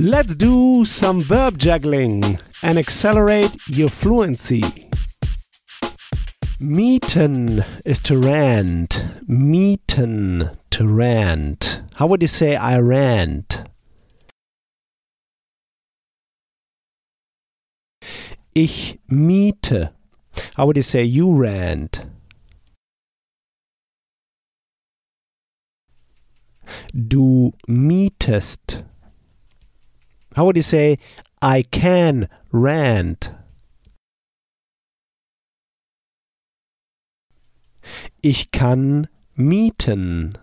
Let's do some verb juggling and accelerate your fluency. Mieten is to rent. Mieten, to rent. How would you say I rent? Ich miete. How would you say you rent? Du mietest. How would you say I can rent? Ich kann mieten.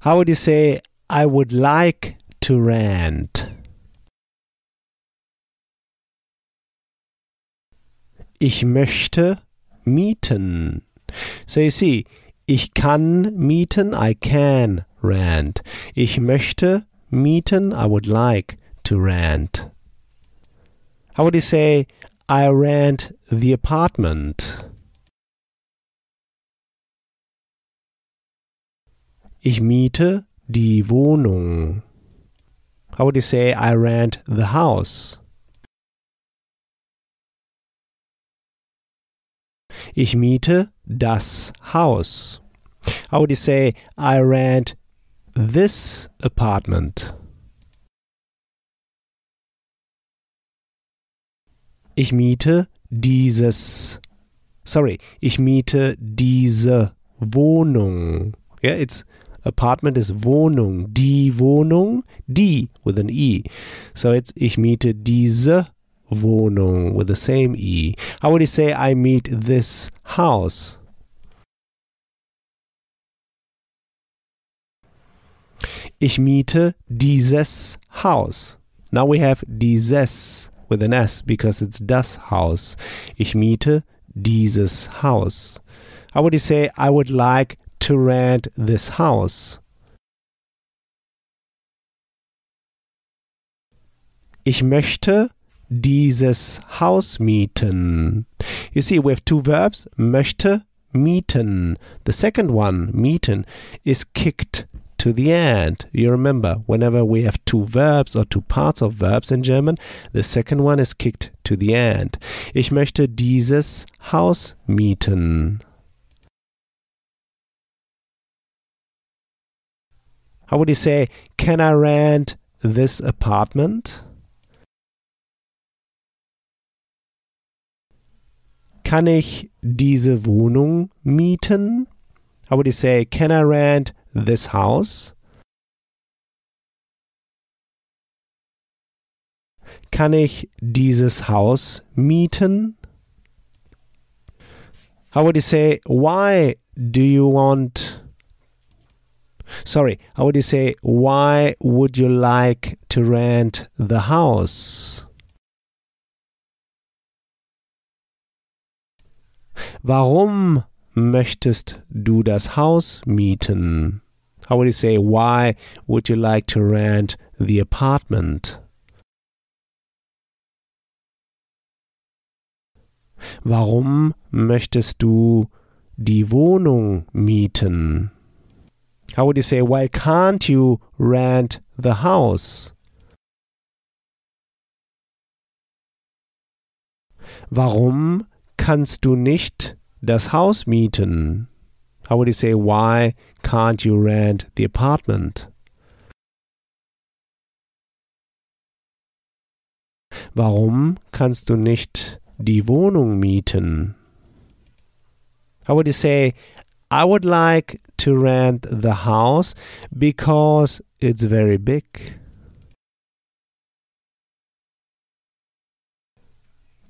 How would you say I would like to rent? Ich möchte mieten. So you see, ich kann mieten, I can rent. Ich möchte mieten, I would like to rent. How would you say, I rent the apartment? Ich miete die Wohnung. How would you say, I rent the house? Ich miete das Haus. How would you say, I rent this apartment? Ich miete dieses. Sorry, ich miete diese Wohnung. Yeah, it's apartment is Wohnung. Die Wohnung, die with an E. So it's ich miete diese Wohnung with the same E. How would you say I meet this house? Ich miete dieses Haus. Now we have dieses with an S because it's das Haus. Ich miete dieses Haus. How would you say I would like to rent this house? Ich möchte dieses Haus mieten. You see, we have two verbs, möchte, mieten. The second one, mieten, is kicked to the end. You remember, whenever we have two verbs or two parts of verbs in German, the second one is kicked to the end. Ich möchte dieses Haus mieten. How would you say, can I rent this apartment? Kann ich diese Wohnung mieten? How would you say, can I rent this house? Kann ich dieses Haus mieten? How would you say, why do you want Sorry, how would you say, why would you like to rent the house? Warum möchtest du das Haus mieten? How would you say, why would you like to rent the apartment? Warum möchtest du die Wohnung mieten? How would you say, why can't you rent the house? Warum kannst du nicht das Haus mieten? How would you say, why can't you rent the apartment? Warum kannst du nicht die Wohnung mieten? How would you say, I would like to rent the house because it's very big?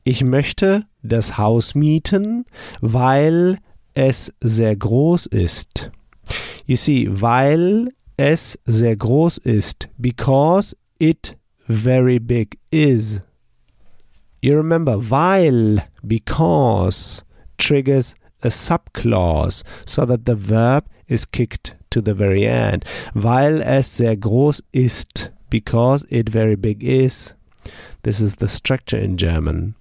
Ich möchte das Haus mieten, weil es sehr groß ist. You see, weil es sehr groß ist, because it very big is. You remember, weil, because triggers a subclause so that the verb is kicked to the very end. Weil es sehr groß ist, because it very big is. This is the structure in German.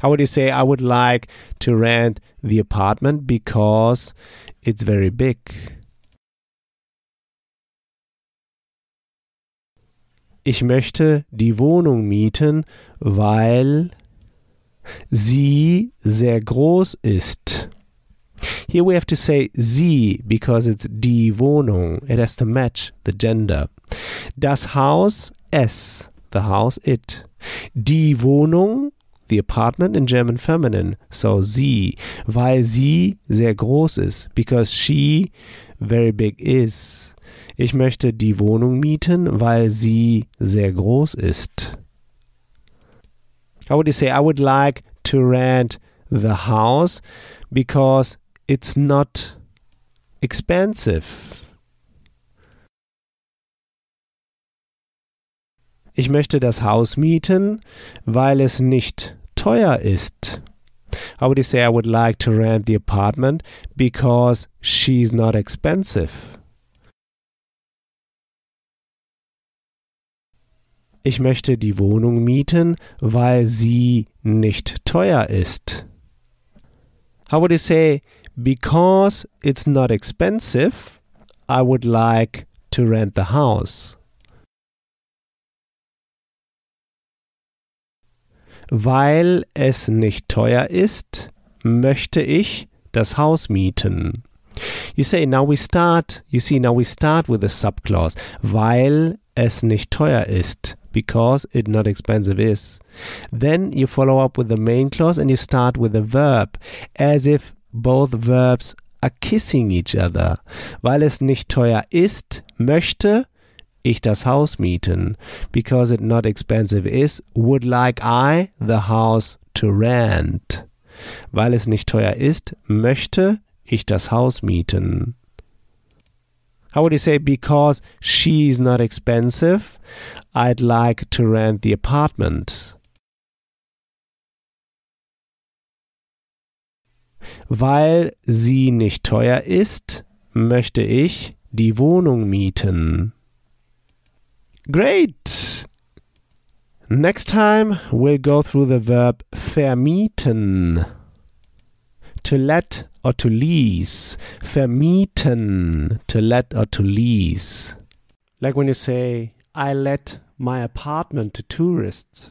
How would you say, I would like to rent the apartment because it's very big? Ich möchte die Wohnung mieten, weil sie sehr groß ist. Here we have to say sie because it's die Wohnung. It has to match the gender. Das Haus es, the house it. Die Wohnung the apartment in German feminine. So sie, weil sie sehr groß ist. Because she very big is. Ich möchte die Wohnung mieten, weil sie sehr groß ist. How would you say? I would like to rent the house because it's not expensive. Ich möchte das Haus mieten, weil es nicht teuer ist. How would you say I would like to rent the apartment because she's not expensive? Ich möchte die Wohnung mieten, weil sie nicht teuer ist. How would you say because it's not expensive, I would like to rent the house? Weil es nicht teuer ist, möchte ich das Haus mieten. You say now we start, you see now we start with a subclause. Weil es nicht teuer ist. Because it not expensive is. Then you follow up with the main clause and you start with the verb as if both verbs are kissing each other. Weil es nicht teuer ist, möchte ich das Haus mieten. Because it not expensive is, would like I the house to rent. Weil es nicht teuer ist, möchte ich das Haus mieten. How would you say because she's not expensive, I'd like to rent the apartment? Weil sie nicht teuer ist, möchte ich die Wohnung mieten. Great! Next time we'll go through the verb vermieten. To let or to lease. Vermieten. To let or to lease. Like when you say, I let my apartment to tourists.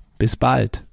Bis bald.